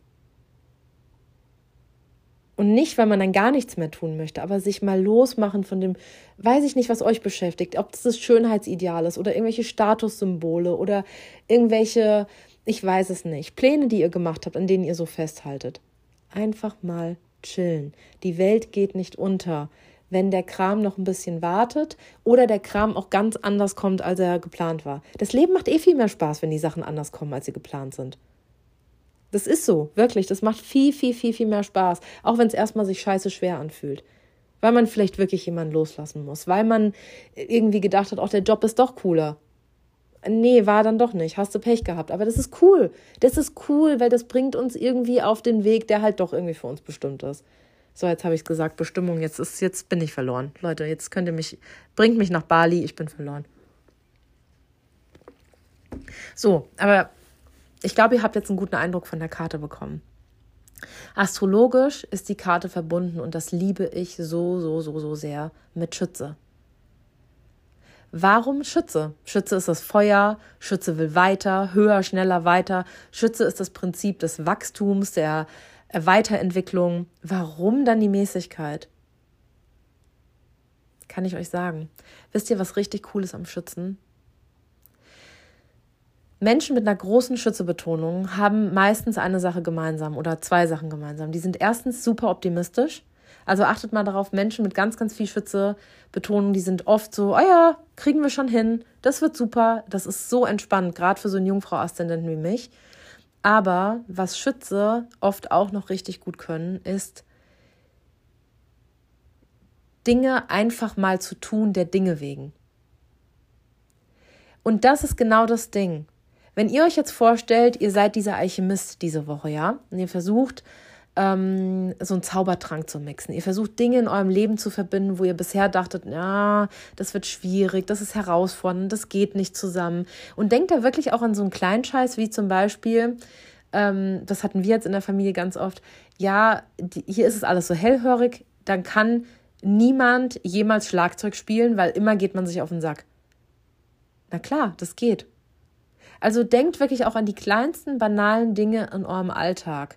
Und nicht, weil man dann gar nichts mehr tun möchte, aber sich mal losmachen von dem, weiß ich nicht, was euch beschäftigt, ob das das Schönheitsideal ist oder irgendwelche Statussymbole oder irgendwelche, ich weiß es nicht, Pläne, die ihr gemacht habt, an denen ihr so festhaltet. Einfach mal chillen. Die Welt geht nicht unter, wenn der Kram noch ein bisschen wartet oder der Kram auch ganz anders kommt, als er geplant war. Das Leben macht eh viel mehr Spaß, wenn die Sachen anders kommen, als sie geplant sind. Das ist so, wirklich. Das macht viel, viel, viel, viel mehr Spaß. Auch wenn es erstmal sich scheiße schwer anfühlt. Weil man vielleicht wirklich jemanden loslassen muss. Weil man irgendwie gedacht hat, auch der Job ist doch cooler. Nee, war dann doch nicht. Hast du Pech gehabt. Aber das ist cool. Das ist cool, weil das bringt uns irgendwie auf den Weg, der halt doch irgendwie für uns bestimmt ist. So, jetzt habe ich es gesagt, Bestimmung, jetzt ist, jetzt bin ich verloren. Leute, jetzt könnt ihr mich, bringt mich nach Bali, ich bin verloren. So, aber ich glaube, ihr habt jetzt einen guten Eindruck von der Karte bekommen. Astrologisch ist die Karte verbunden und das liebe ich so, so, so, so sehr mit Schütze. Warum Schütze? Schütze ist das Feuer, Schütze will weiter, höher, schneller, weiter. Schütze ist das Prinzip des Wachstums, der Weiterentwicklung. Warum dann die Mäßigkeit? Kann ich euch sagen. Wisst ihr, was richtig cool ist am Schützen? Menschen mit einer großen Schützebetonung haben meistens eine Sache gemeinsam oder zwei Sachen gemeinsam. Die sind erstens super optimistisch. Also achtet mal darauf, Menschen mit ganz, ganz viel Schützebetonung, die sind oft so, oh ja, kriegen wir schon hin, das wird super, das ist so entspannt, gerade für so einen Jungfrau-Aszendenten wie mich. Aber was Schütze oft auch noch richtig gut können, ist Dinge einfach mal zu tun, der Dinge wegen. Und das ist genau das Ding. Wenn ihr euch jetzt vorstellt, ihr seid dieser Alchemist diese Woche, ja, und ihr versucht, ähm, so einen Zaubertrank zu mixen. Ihr versucht Dinge in eurem Leben zu verbinden, wo ihr bisher dachtet, ja, das wird schwierig, das ist herausfordernd, das geht nicht zusammen. Und denkt da wirklich auch an so einen kleinen Scheiß, wie zum Beispiel, ähm, das hatten wir jetzt in der Familie ganz oft, ja, die, hier ist es alles so hellhörig, dann kann niemand jemals Schlagzeug spielen, weil immer geht man sich auf den Sack. Na klar, das geht. Also denkt wirklich auch an die kleinsten banalen Dinge in eurem Alltag.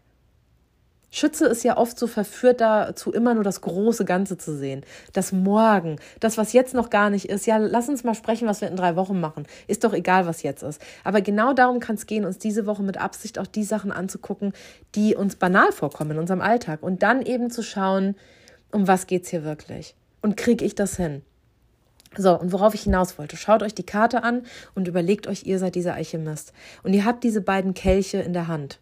Schütze ist ja oft so verführt dazu, immer nur das große Ganze zu sehen. Das Morgen, das, was jetzt noch gar nicht ist. Ja, lass uns mal sprechen, was wir in drei Wochen machen. Ist doch egal, was jetzt ist. Aber genau darum kann es gehen, uns diese Woche mit Absicht auch die Sachen anzugucken, die uns banal vorkommen in unserem Alltag. Und dann eben zu schauen, um was geht's hier wirklich? Und kriege ich das hin? So, und worauf ich hinaus wollte, schaut euch die Karte an und überlegt euch, ihr seid dieser Alchemist. Und ihr habt diese beiden Kelche in der Hand.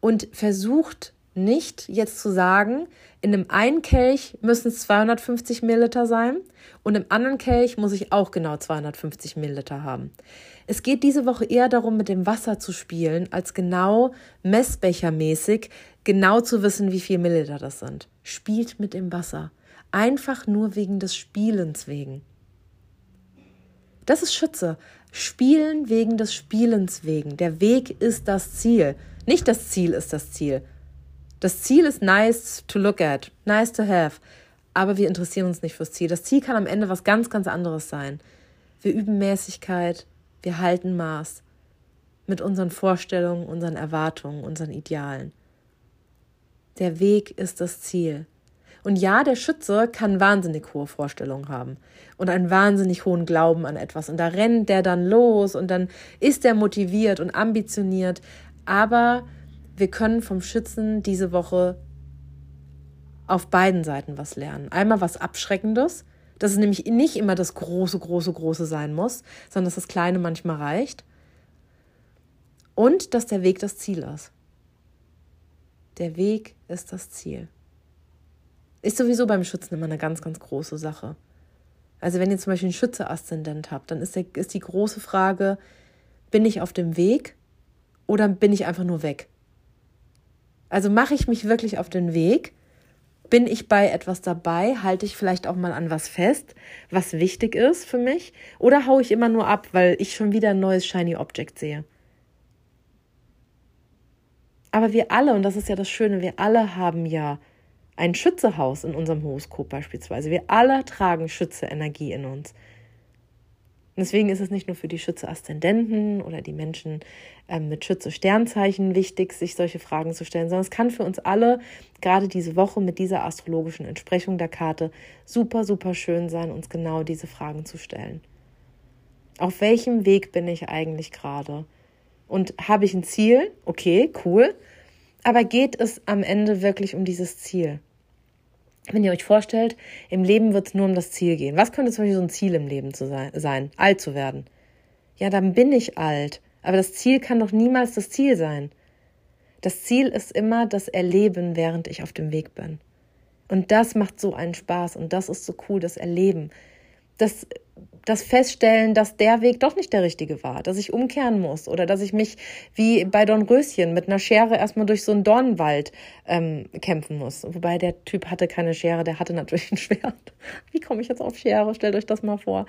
Und versucht nicht jetzt zu sagen, in einem einen Kelch müssen es 250 Milliliter sein und im anderen Kelch muss ich auch genau 250 Milliliter haben. Es geht diese Woche eher darum, mit dem Wasser zu spielen, als genau messbechermäßig genau zu wissen, wie viel Milliliter das sind. Spielt mit dem Wasser einfach nur wegen des Spielens wegen. Das ist Schütze. Spielen wegen des Spielens wegen. Der Weg ist das Ziel. Nicht das Ziel ist das Ziel. Das Ziel ist nice to look at, nice to have. aber wir interessieren uns nicht fürs Ziel. Das Ziel kann am Ende was ganz, ganz anderes sein. Wir üben Mäßigkeit, wir halten Maß mit unseren Vorstellungen, unseren Erwartungen, unseren Idealen. Der Weg ist das Ziel. Und ja, der Schütze kann wahnsinnig hohe Vorstellungen haben und einen wahnsinnig hohen Glauben an etwas. Und da rennt der dann los und dann ist er motiviert und ambitioniert. Aber wir können vom Schützen diese Woche auf beiden Seiten was lernen. Einmal was Abschreckendes, dass es nämlich nicht immer das große, große, große sein muss, sondern dass das Kleine manchmal reicht. Und dass der Weg das Ziel ist. Der Weg ist das Ziel. Ist sowieso beim Schützen immer eine ganz, ganz große Sache. Also wenn ihr zum Beispiel einen Schütze-Aszendent habt, dann ist, der, ist die große Frage, bin ich auf dem Weg oder bin ich einfach nur weg? Also mache ich mich wirklich auf den Weg? Bin ich bei etwas dabei? Halte ich vielleicht auch mal an was fest, was wichtig ist für mich? Oder haue ich immer nur ab, weil ich schon wieder ein neues Shiny Object sehe? Aber wir alle, und das ist ja das Schöne, wir alle haben ja ein Schützehaus in unserem Horoskop beispielsweise. Wir alle tragen Schütze-Energie in uns. Deswegen ist es nicht nur für die Schütze-Aszendenten oder die Menschen ähm, mit Schütze-Sternzeichen wichtig, sich solche Fragen zu stellen, sondern es kann für uns alle gerade diese Woche mit dieser astrologischen Entsprechung der Karte super, super schön sein, uns genau diese Fragen zu stellen. Auf welchem Weg bin ich eigentlich gerade? Und habe ich ein Ziel? Okay, cool. Aber geht es am Ende wirklich um dieses Ziel? Wenn ihr euch vorstellt, im Leben wird es nur um das Ziel gehen. Was könnte zum Beispiel so ein Ziel im Leben zu sein, sein? Alt zu werden. Ja, dann bin ich alt. Aber das Ziel kann doch niemals das Ziel sein. Das Ziel ist immer das Erleben, während ich auf dem Weg bin. Und das macht so einen Spaß und das ist so cool, das Erleben. Das das Feststellen, dass der Weg doch nicht der richtige war, dass ich umkehren muss oder dass ich mich wie bei Dornröschen mit einer Schere erstmal durch so einen Dornwald ähm, kämpfen muss. Wobei der Typ hatte keine Schere, der hatte natürlich ein Schwert. Wie komme ich jetzt auf Schere? Stellt euch das mal vor.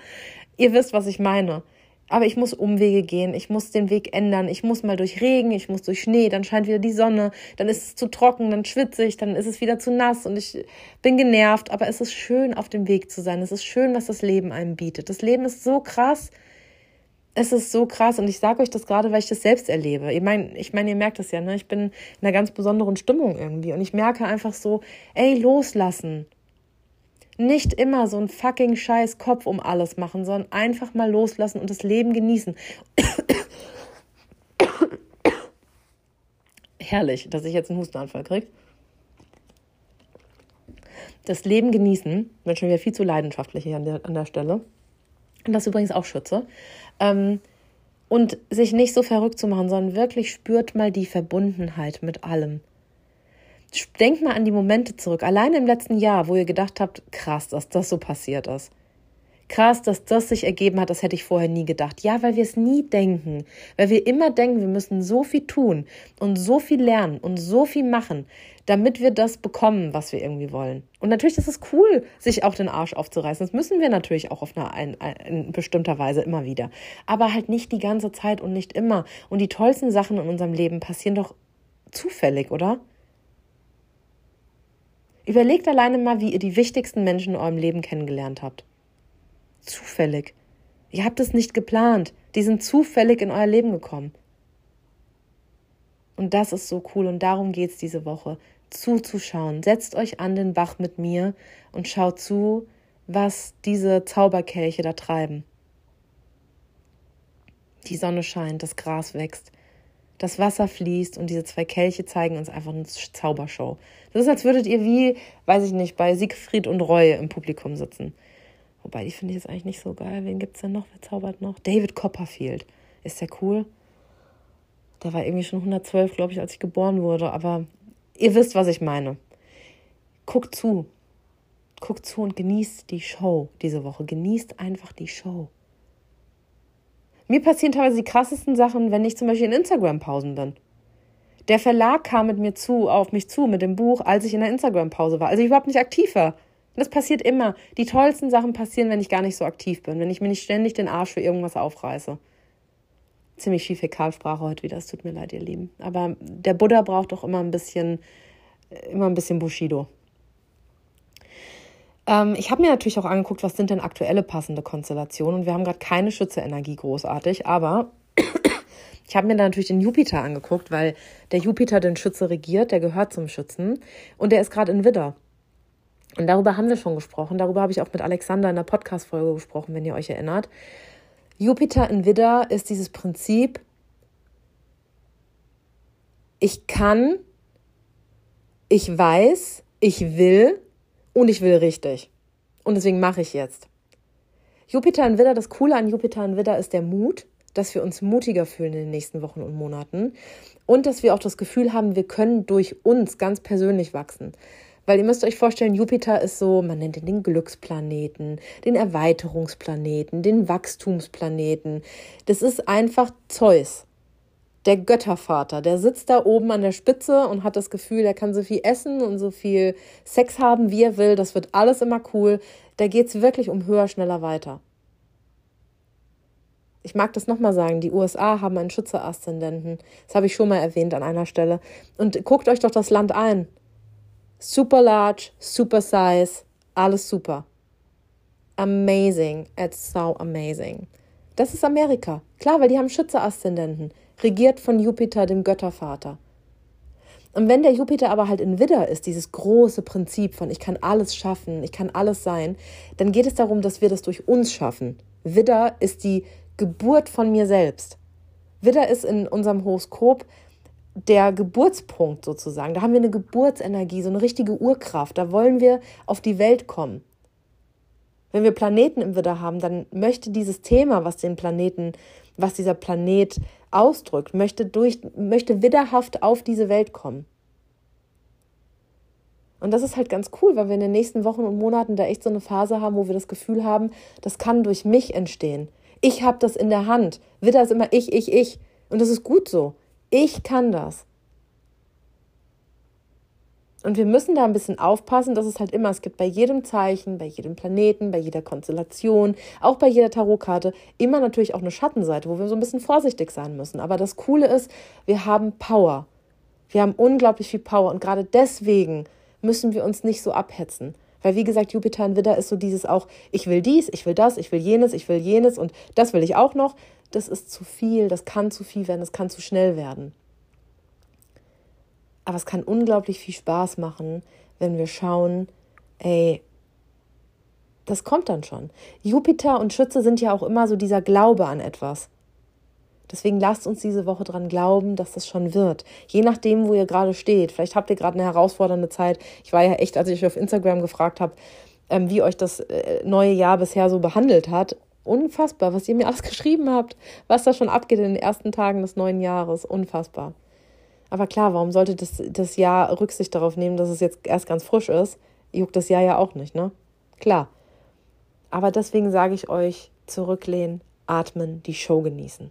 Ihr wisst, was ich meine. Aber ich muss Umwege gehen, ich muss den Weg ändern, ich muss mal durch Regen, ich muss durch Schnee, dann scheint wieder die Sonne, dann ist es zu trocken, dann schwitze ich, dann ist es wieder zu nass und ich bin genervt. Aber es ist schön, auf dem Weg zu sein. Es ist schön, was das Leben einem bietet. Das Leben ist so krass. Es ist so krass und ich sage euch das gerade, weil ich das selbst erlebe. Ich meine, ich meine, ihr merkt das ja, ne? Ich bin in einer ganz besonderen Stimmung irgendwie und ich merke einfach so, ey, loslassen nicht immer so ein fucking scheiß Kopf um alles machen, sondern einfach mal loslassen und das Leben genießen. Herrlich, dass ich jetzt einen Hustenanfall kriege. Das Leben genießen, bin schon wieder viel zu leidenschaftlich hier an der, an der Stelle. Und das übrigens auch schütze. Ähm, und sich nicht so verrückt zu machen, sondern wirklich spürt mal die Verbundenheit mit allem. Denkt mal an die Momente zurück, allein im letzten Jahr, wo ihr gedacht habt, krass, dass das so passiert ist. Krass, dass das sich ergeben hat, das hätte ich vorher nie gedacht. Ja, weil wir es nie denken. Weil wir immer denken, wir müssen so viel tun und so viel lernen und so viel machen, damit wir das bekommen, was wir irgendwie wollen. Und natürlich ist es cool, sich auch den Arsch aufzureißen. Das müssen wir natürlich auch auf eine, eine, eine bestimmter Weise immer wieder. Aber halt nicht die ganze Zeit und nicht immer. Und die tollsten Sachen in unserem Leben passieren doch zufällig, oder? Überlegt alleine mal, wie ihr die wichtigsten Menschen in eurem Leben kennengelernt habt. Zufällig. Ihr habt es nicht geplant. Die sind zufällig in euer Leben gekommen. Und das ist so cool und darum geht es diese Woche. Zuzuschauen. Setzt euch an den Bach mit mir und schaut zu, was diese Zauberkelche da treiben. Die Sonne scheint, das Gras wächst, das Wasser fließt und diese zwei Kelche zeigen uns einfach eine Zaubershow. Das ist, als würdet ihr wie, weiß ich nicht, bei Siegfried und Roy im Publikum sitzen. Wobei, die finde ich jetzt eigentlich nicht so geil. Wen gibt es denn noch? Wer zaubert noch? David Copperfield. Ist der cool? Der war irgendwie schon 112, glaube ich, als ich geboren wurde. Aber ihr wisst, was ich meine. Guckt zu. Guckt zu und genießt die Show diese Woche. Genießt einfach die Show. Mir passieren teilweise die krassesten Sachen, wenn ich zum Beispiel in Instagram-Pausen bin. Der Verlag kam mit mir zu, auf mich zu mit dem Buch, als ich in der Instagram-Pause war, als ich überhaupt nicht aktiv war. das passiert immer. Die tollsten Sachen passieren, wenn ich gar nicht so aktiv bin, wenn ich mir nicht ständig den Arsch für irgendwas aufreiße. Ziemlich viel Fäkalsprache heute wieder, es tut mir leid, ihr Lieben. Aber der Buddha braucht doch immer ein bisschen, immer ein bisschen Bushido. Ähm, ich habe mir natürlich auch angeguckt, was sind denn aktuelle passende Konstellationen. Und wir haben gerade keine Schütze-Energie großartig, aber ich habe mir da natürlich den Jupiter angeguckt, weil der Jupiter den Schütze regiert, der gehört zum Schützen und der ist gerade in Widder. Und darüber haben wir schon gesprochen. Darüber habe ich auch mit Alexander in der Podcast-Folge gesprochen, wenn ihr euch erinnert. Jupiter in Widder ist dieses Prinzip, ich kann, ich weiß, ich will und ich will richtig. Und deswegen mache ich jetzt. Jupiter in Widder, das Coole an Jupiter in Widder ist der Mut, dass wir uns mutiger fühlen in den nächsten Wochen und Monaten und dass wir auch das Gefühl haben, wir können durch uns ganz persönlich wachsen. Weil ihr müsst euch vorstellen, Jupiter ist so, man nennt ihn den Glücksplaneten, den Erweiterungsplaneten, den Wachstumsplaneten. Das ist einfach Zeus der Göttervater, der sitzt da oben an der Spitze und hat das Gefühl, er kann so viel essen und so viel Sex haben, wie er will. Das wird alles immer cool. Da geht es wirklich um höher, schneller, weiter. Ich mag das nochmal sagen, die USA haben einen Schütze-Aszendenten. Das habe ich schon mal erwähnt an einer Stelle. Und guckt euch doch das Land ein. Super large, super size, alles super. Amazing. It's so amazing. Das ist Amerika. Klar, weil die haben Schütze-Aszendenten regiert von Jupiter, dem Göttervater. Und wenn der Jupiter aber halt in Widder ist, dieses große Prinzip von ich kann alles schaffen, ich kann alles sein, dann geht es darum, dass wir das durch uns schaffen. Widder ist die Geburt von mir selbst. Widder ist in unserem Horoskop der Geburtspunkt sozusagen. Da haben wir eine Geburtsenergie, so eine richtige Urkraft. Da wollen wir auf die Welt kommen. Wenn wir Planeten im Widder haben, dann möchte dieses Thema, was den Planeten, was dieser Planet ausdrückt, möchte, durch, möchte widderhaft auf diese Welt kommen. Und das ist halt ganz cool, weil wir in den nächsten Wochen und Monaten da echt so eine Phase haben, wo wir das Gefühl haben, das kann durch mich entstehen. Ich habe das in der Hand. Widder ist immer ich, ich, ich. Und das ist gut so. Ich kann das. Und wir müssen da ein bisschen aufpassen, dass es halt immer, es gibt bei jedem Zeichen, bei jedem Planeten, bei jeder Konstellation, auch bei jeder Tarotkarte immer natürlich auch eine Schattenseite, wo wir so ein bisschen vorsichtig sein müssen. Aber das Coole ist, wir haben Power. Wir haben unglaublich viel Power und gerade deswegen müssen wir uns nicht so abhetzen. Weil, wie gesagt, Jupiter in Widder ist so dieses auch, ich will dies, ich will das, ich will jenes, ich will jenes und das will ich auch noch. Das ist zu viel, das kann zu viel werden, das kann zu schnell werden. Aber es kann unglaublich viel Spaß machen, wenn wir schauen, ey, das kommt dann schon. Jupiter und Schütze sind ja auch immer so dieser Glaube an etwas. Deswegen lasst uns diese Woche dran glauben, dass das schon wird. Je nachdem, wo ihr gerade steht. Vielleicht habt ihr gerade eine herausfordernde Zeit. Ich war ja echt, als ich euch auf Instagram gefragt habe, ähm, wie euch das äh, neue Jahr bisher so behandelt hat. Unfassbar, was ihr mir alles geschrieben habt, was da schon abgeht in den ersten Tagen des neuen Jahres. Unfassbar. Aber klar, warum sollte das, das Jahr Rücksicht darauf nehmen, dass es jetzt erst ganz frisch ist? Juckt das Jahr ja auch nicht, ne? Klar. Aber deswegen sage ich euch, zurücklehnen, atmen, die Show genießen.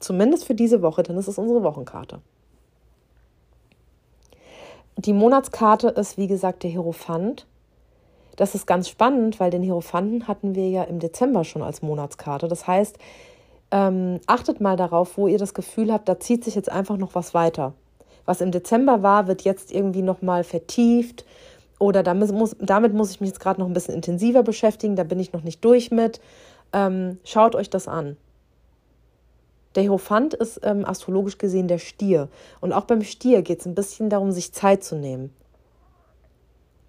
Zumindest für diese Woche, denn es ist unsere Wochenkarte. Die Monatskarte ist, wie gesagt, der Hierophant. Das ist ganz spannend, weil den Hierophanten hatten wir ja im Dezember schon als Monatskarte. Das heißt, ähm, achtet mal darauf, wo ihr das Gefühl habt, da zieht sich jetzt einfach noch was weiter. Was im Dezember war, wird jetzt irgendwie nochmal vertieft oder damit muss, damit muss ich mich jetzt gerade noch ein bisschen intensiver beschäftigen, da bin ich noch nicht durch mit. Ähm, schaut euch das an. Der Hierophant ist ähm, astrologisch gesehen der Stier. Und auch beim Stier geht es ein bisschen darum, sich Zeit zu nehmen.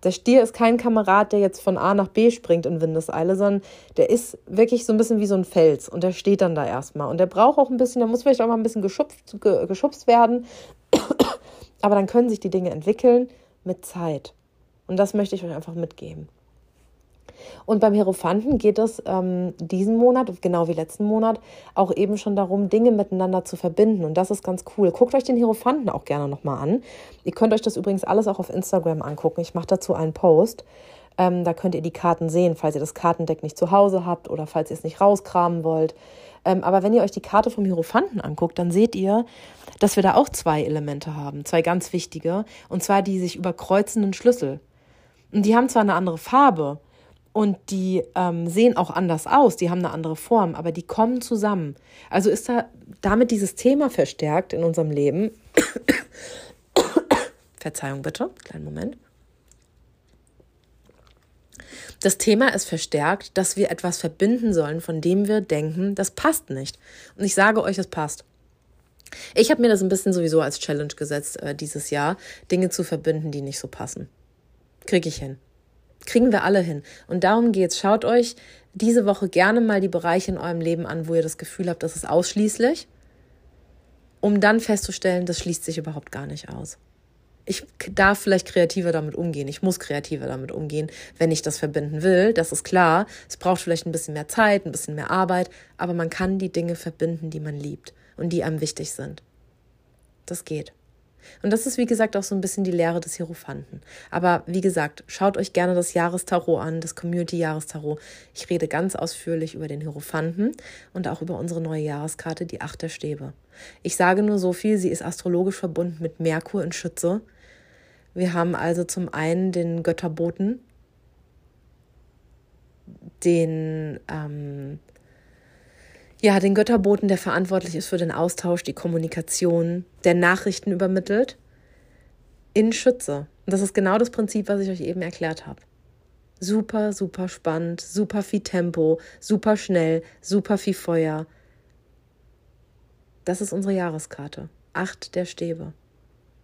Der Stier ist kein Kamerad, der jetzt von A nach B springt in Windeseile, sondern der ist wirklich so ein bisschen wie so ein Fels und der steht dann da erstmal. Und der braucht auch ein bisschen, der muss vielleicht auch mal ein bisschen geschubst, geschubst werden. Aber dann können sich die Dinge entwickeln mit Zeit. Und das möchte ich euch einfach mitgeben. Und beim Hierophanten geht es ähm, diesen Monat, genau wie letzten Monat, auch eben schon darum, Dinge miteinander zu verbinden. Und das ist ganz cool. Guckt euch den Hierophanten auch gerne nochmal an. Ihr könnt euch das übrigens alles auch auf Instagram angucken. Ich mache dazu einen Post. Ähm, da könnt ihr die Karten sehen, falls ihr das Kartendeck nicht zu Hause habt oder falls ihr es nicht rauskramen wollt. Ähm, aber wenn ihr euch die Karte vom Hierophanten anguckt, dann seht ihr, dass wir da auch zwei Elemente haben, zwei ganz wichtige, und zwar die sich überkreuzenden Schlüssel. Und die haben zwar eine andere Farbe, und die ähm, sehen auch anders aus, die haben eine andere Form, aber die kommen zusammen. Also ist da damit dieses Thema verstärkt in unserem Leben. Verzeihung bitte, kleinen Moment. Das Thema ist verstärkt, dass wir etwas verbinden sollen, von dem wir denken, das passt nicht. Und ich sage euch, es passt. Ich habe mir das ein bisschen sowieso als Challenge gesetzt, äh, dieses Jahr, Dinge zu verbinden, die nicht so passen. Kriege ich hin. Kriegen wir alle hin. Und darum geht's. Schaut euch diese Woche gerne mal die Bereiche in eurem Leben an, wo ihr das Gefühl habt, das ist ausschließlich, um dann festzustellen, das schließt sich überhaupt gar nicht aus. Ich darf vielleicht kreativer damit umgehen. Ich muss kreativer damit umgehen, wenn ich das verbinden will. Das ist klar. Es braucht vielleicht ein bisschen mehr Zeit, ein bisschen mehr Arbeit, aber man kann die Dinge verbinden, die man liebt und die einem wichtig sind. Das geht. Und das ist, wie gesagt, auch so ein bisschen die Lehre des Hierophanten. Aber wie gesagt, schaut euch gerne das Jahrestarot an, das Community-Jahrestarot. Ich rede ganz ausführlich über den Hierophanten und auch über unsere neue Jahreskarte, die Acht der Stäbe. Ich sage nur so viel, sie ist astrologisch verbunden mit Merkur in Schütze. Wir haben also zum einen den Götterboten, den ähm, ja, den Götterboten, der verantwortlich ist für den Austausch, die Kommunikation, der Nachrichten übermittelt, in Schütze. Und das ist genau das Prinzip, was ich euch eben erklärt habe. Super, super spannend, super viel Tempo, super schnell, super viel Feuer. Das ist unsere Jahreskarte. Acht der Stäbe.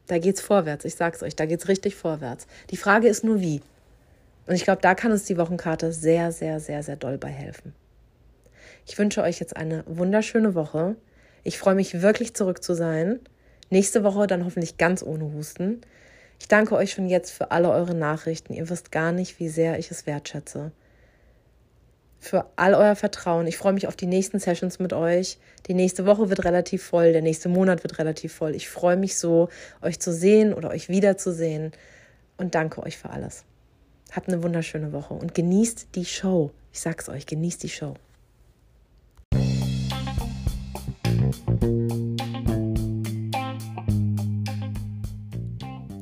Da geht's vorwärts, ich sag's euch, da geht's richtig vorwärts. Die Frage ist nur wie. Und ich glaube, da kann uns die Wochenkarte sehr, sehr, sehr, sehr doll bei helfen. Ich wünsche euch jetzt eine wunderschöne Woche. Ich freue mich wirklich zurück zu sein. Nächste Woche dann hoffentlich ganz ohne Husten. Ich danke euch schon jetzt für alle eure Nachrichten. Ihr wisst gar nicht, wie sehr ich es wertschätze. Für all euer Vertrauen. Ich freue mich auf die nächsten Sessions mit euch. Die nächste Woche wird relativ voll, der nächste Monat wird relativ voll. Ich freue mich so, euch zu sehen oder euch wiederzusehen und danke euch für alles. Habt eine wunderschöne Woche und genießt die Show. Ich sag's euch, genießt die Show.